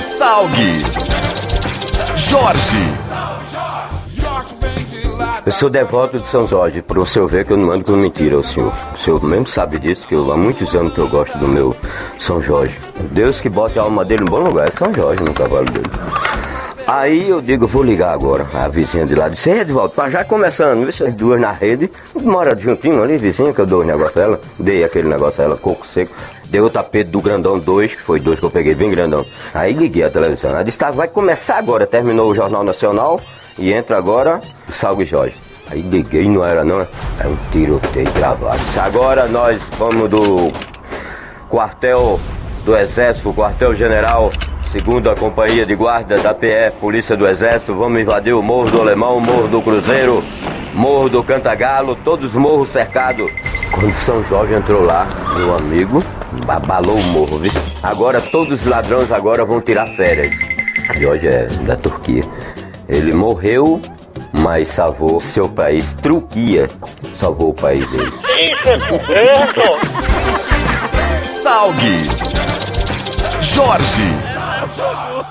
Salgue. Jorge. Eu sou devoto de São Jorge, para o senhor ver que eu não ando com mentira, o senhor. O senhor mesmo sabe disso, que eu, há muitos anos que eu gosto do meu São Jorge. Deus que bote a alma dele em bom lugar, é São Jorge no cavalo dele. Aí eu digo, vou ligar agora. A vizinha de lá disse, Edvaldo, tá já começando, se as duas na rede. Mora juntinho ali, vizinha, que eu dou os negócios a ela. Dei aquele negócio a ela, coco seco. Dei o tapete do grandão 2, que foi dois que eu peguei bem grandão. Aí liguei a televisão. Ela disse, tá, vai começar agora. Terminou o Jornal Nacional e entra agora Salve Jorge. Aí liguei, não era não. É um tiroteio gravado. Agora nós vamos do quartel do Exército, quartel general segunda companhia de guarda da PE, Polícia do Exército, vamos invadir o Morro do Alemão, Morro do Cruzeiro, Morro do Cantagalo, todos os morros cercados. Quando São Jorge entrou lá, meu amigo, abalou o morro, viu? Agora todos os ladrões agora vão tirar férias. Jorge é da Turquia. Ele morreu, mas salvou seu país. Turquia salvou o país dele. É! Salgue. Jorge. 受辱。